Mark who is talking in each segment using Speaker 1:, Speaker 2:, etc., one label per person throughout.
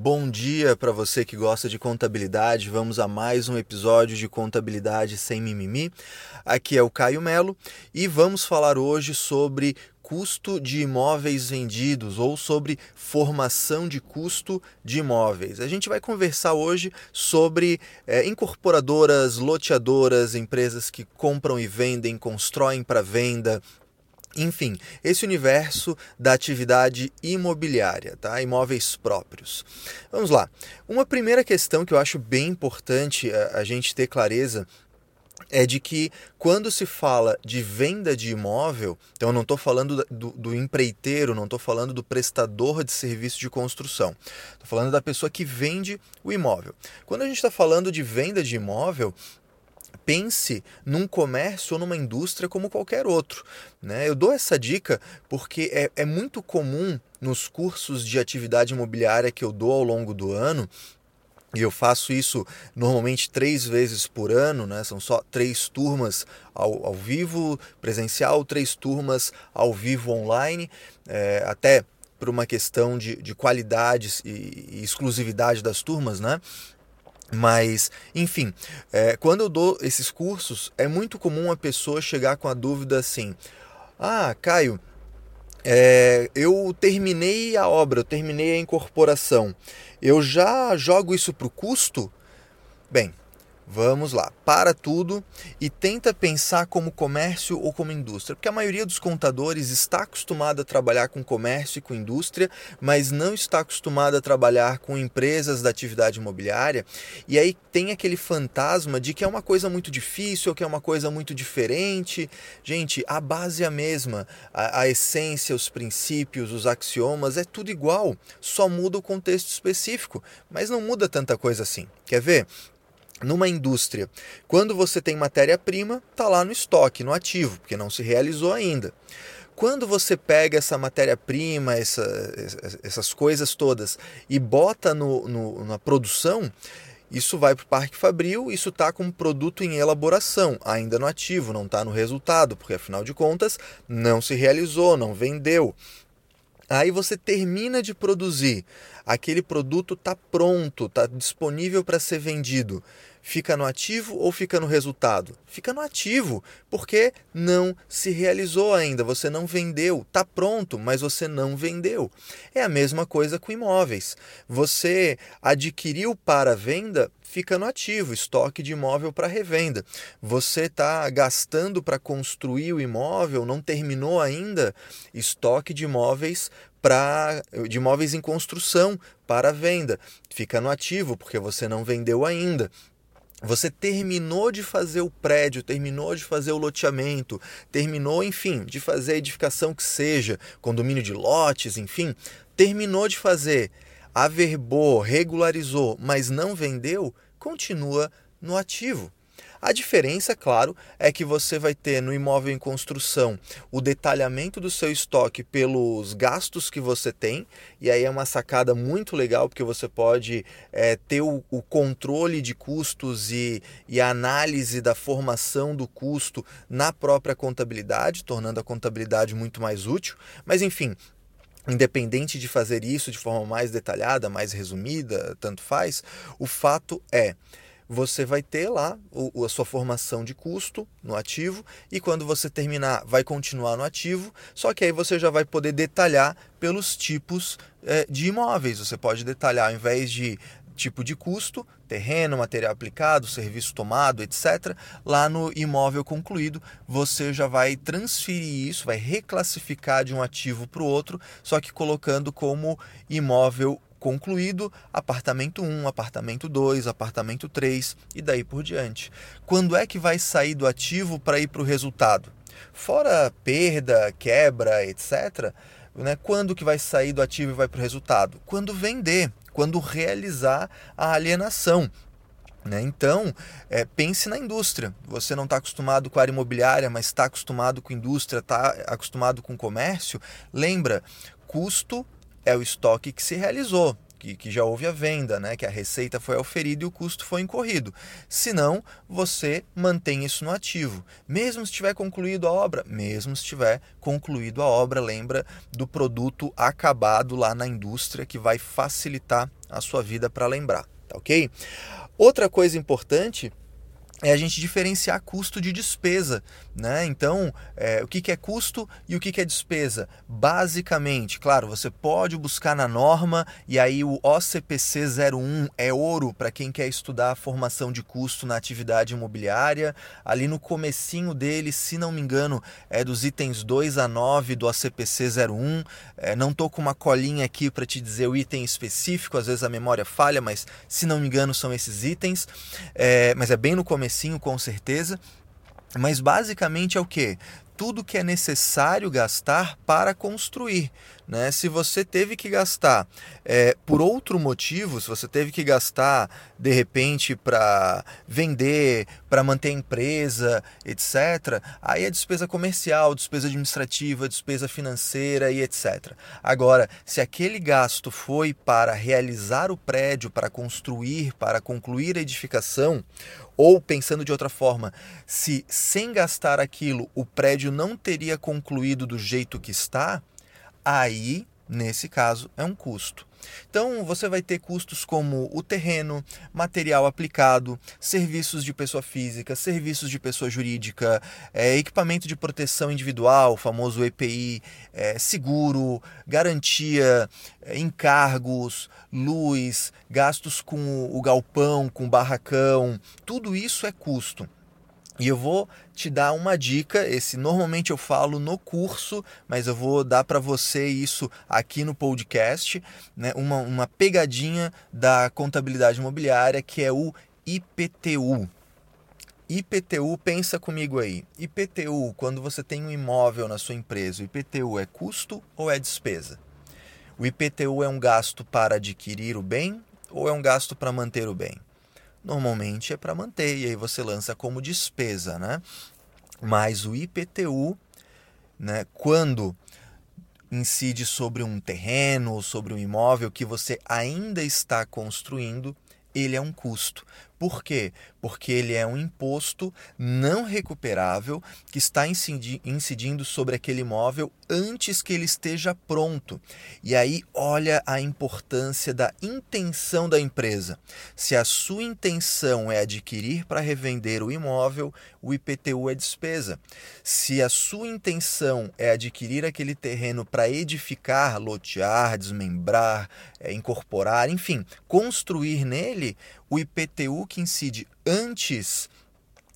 Speaker 1: Bom dia para você que gosta de contabilidade. Vamos a mais um episódio de Contabilidade sem mimimi. Aqui é o Caio Melo e vamos falar hoje sobre custo de imóveis vendidos ou sobre formação de custo de imóveis. A gente vai conversar hoje sobre é, incorporadoras, loteadoras, empresas que compram e vendem, constroem para venda, enfim, esse universo da atividade imobiliária, tá? imóveis próprios. Vamos lá. Uma primeira questão que eu acho bem importante a, a gente ter clareza é de que quando se fala de venda de imóvel, então eu não estou falando do, do, empreiteiro, não estou falando do prestador de serviço de construção, estou falando da pessoa que vende o imóvel. Quando a gente está falando de venda de imóvel, pense num comércio ou numa indústria como qualquer outro. Né? Eu dou essa dica porque é, é muito comum nos cursos de atividade imobiliária que eu dou ao longo do ano e eu faço isso normalmente três vezes por ano, né? são só três turmas ao, ao vivo presencial, três turmas ao vivo online, é, até por uma questão de, de qualidades e, e exclusividade das turmas, né? Mas, enfim, é, quando eu dou esses cursos, é muito comum a pessoa chegar com a dúvida assim: Ah, Caio, é, eu terminei a obra, eu terminei a incorporação, eu já jogo isso para o custo? Bem, Vamos lá, para tudo e tenta pensar como comércio ou como indústria, porque a maioria dos contadores está acostumada a trabalhar com comércio e com indústria, mas não está acostumada a trabalhar com empresas da atividade imobiliária, e aí tem aquele fantasma de que é uma coisa muito difícil, que é uma coisa muito diferente. Gente, a base é a mesma, a, a essência, os princípios, os axiomas, é tudo igual, só muda o contexto específico, mas não muda tanta coisa assim. Quer ver? Numa indústria, quando você tem matéria-prima, está lá no estoque, no ativo, porque não se realizou ainda. Quando você pega essa matéria-prima, essa, essas coisas todas, e bota no, no, na produção, isso vai para o Parque Fabril, isso está como produto em elaboração, ainda no ativo, não está no resultado, porque afinal de contas não se realizou, não vendeu. Aí você termina de produzir, aquele produto está pronto, está disponível para ser vendido. Fica no ativo ou fica no resultado? Fica no ativo, porque não se realizou ainda, você não vendeu, está pronto, mas você não vendeu. É a mesma coisa com imóveis. Você adquiriu para venda, fica no ativo, estoque de imóvel para revenda. Você está gastando para construir o imóvel, não terminou ainda, estoque de imóveis para de imóveis em construção para venda. Fica no ativo porque você não vendeu ainda. Você terminou de fazer o prédio, terminou de fazer o loteamento, terminou, enfim, de fazer a edificação que seja, condomínio de lotes, enfim, terminou de fazer, averbou, regularizou, mas não vendeu, continua no ativo. A diferença, claro, é que você vai ter no imóvel em construção o detalhamento do seu estoque pelos gastos que você tem, e aí é uma sacada muito legal porque você pode é, ter o, o, controle de custos e, e a análise da formação do custo na própria contabilidade, tornando a contabilidade muito mais útil. Mas enfim, independente de fazer isso de forma mais detalhada, mais resumida, tanto faz, o fato é você vai ter lá o, a sua formação de custo no ativo e quando você terminar vai continuar no ativo, só que aí você já vai poder detalhar pelos tipos é, de imóveis. Você pode detalhar ao invés de tipo de custo, terreno, material aplicado, serviço tomado, etc. Lá no imóvel concluído, você já vai transferir isso, vai reclassificar de um ativo para o outro, só que colocando como imóvel concluído apartamento 1, apartamento 2, apartamento 3 e daí por diante. Quando é que vai sair do ativo para ir para o resultado? Fora perda, quebra, etc., né, quando que vai sair do ativo e vai para o resultado? Quando vender, quando realizar a alienação. Né? Então, é, pense na indústria. Você não está acostumado com a área imobiliária, mas está acostumado com indústria, está acostumado com comércio. Lembra, custo é o estoque que se realizou, que, que, já houve a venda, né? que a receita foi oferida e o custo foi incorrido. Se não, você mantém isso no ativo. Mesmo se tiver concluído a obra, mesmo se tiver concluído a obra, lembra do produto acabado lá na indústria que vai facilitar a sua vida para lembrar, tá ok? Outra coisa importante é a gente diferenciar custo de despesa. Né? Então, é, o que, que é custo e o que, que é despesa? Basicamente, claro, você pode buscar na norma e aí o OCPC 01 é ouro para quem quer estudar a formação de custo na atividade imobiliária. Ali no comecinho dele, se não me engano, é dos itens 2 a 9 do OCPC 01. É, não estou com uma colinha aqui para te dizer o item específico, às vezes a memória falha, mas se não me engano são esses itens. É, mas é bem no comecinho, com certeza. Mas basicamente é o que? Tudo que é necessário gastar para construir. Né? Se você teve que gastar é, por outro motivo, se você teve que gastar de repente para vender, para manter a empresa, etc., aí é despesa comercial, despesa administrativa, despesa financeira e etc. Agora, se aquele gasto foi para realizar o prédio, para construir, para concluir a edificação, ou pensando de outra forma, se sem gastar aquilo o prédio não teria concluído do jeito que está, aí, nesse caso, é um custo. Então, você vai ter custos como o terreno, material aplicado, serviços de pessoa física, serviços de pessoa jurídica, é, equipamento de proteção individual, famoso EPI, é, seguro, garantia, é, encargos, luz, gastos com o galpão, com o barracão, tudo isso é custo. E eu vou te dar uma dica, esse normalmente eu falo no curso, mas eu vou dar para você isso aqui no podcast, né? uma, uma pegadinha da contabilidade imobiliária que é o IPTU. IPTU, pensa comigo aí. IPTU, quando você tem um imóvel na sua empresa, o IPTU é custo ou é despesa? O IPTU é um gasto para adquirir o bem ou é um gasto para manter o bem? Normalmente é para manter, e aí você lança como despesa, né? Mas o IPTU, né, quando incide sobre um terreno ou sobre um imóvel que você ainda está construindo, ele é um custo. Por quê? Porque ele é um imposto não recuperável que está incidindo sobre aquele imóvel antes que ele esteja pronto. E aí, olha a importância da intenção da empresa. Se a sua intenção é adquirir para revender o imóvel, o IPTU é despesa. Se a sua intenção é adquirir aquele terreno para edificar, lotear, desmembrar, é, incorporar, enfim, construir nele, o IPTU que incide antes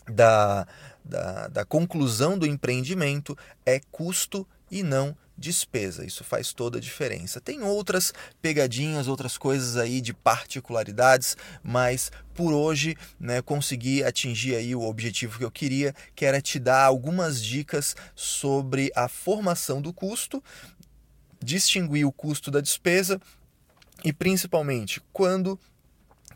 Speaker 1: da, da, da conclusão do empreendimento é custo e não despesa. Isso faz toda a diferença. Tem outras pegadinhas, outras coisas aí de particularidades, mas por hoje, né, consegui atingir aí o objetivo que eu queria, que era te dar algumas dicas sobre a formação do custo, distinguir o custo da despesa e principalmente quando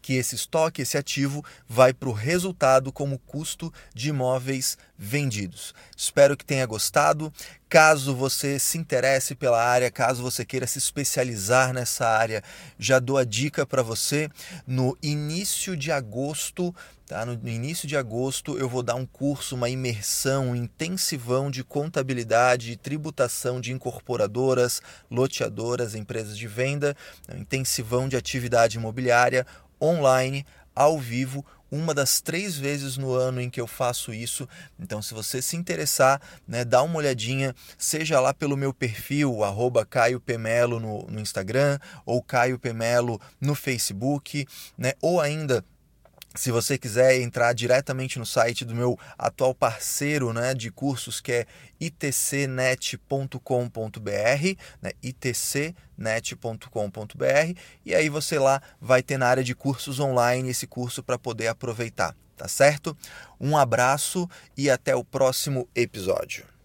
Speaker 1: que esse estoque, esse ativo, vai para o resultado como custo de imóveis vendidos. Espero que tenha gostado. Caso você se interesse pela área, caso você queira se especializar nessa área, já dou a dica para você. No início de agosto, tá? no início de agosto, eu vou dar um curso, uma imersão, um intensivão de contabilidade e tributação de incorporadoras, loteadoras, empresas de venda, um intensivão de atividade imobiliária online, ao vivo, uma das três vezes no ano em que eu faço isso. Então, se você se interessar, né, dá uma olhadinha, seja lá pelo meu perfil, arroba Caio Pemelo no, no Instagram, ou Caio Pemelo no Facebook, né, ou ainda se você quiser entrar diretamente no site do meu atual parceiro né, de cursos, que é itcnet.com.br, né, itcnet.com.br, e aí você lá vai ter na área de cursos online esse curso para poder aproveitar, tá certo? Um abraço e até o próximo episódio.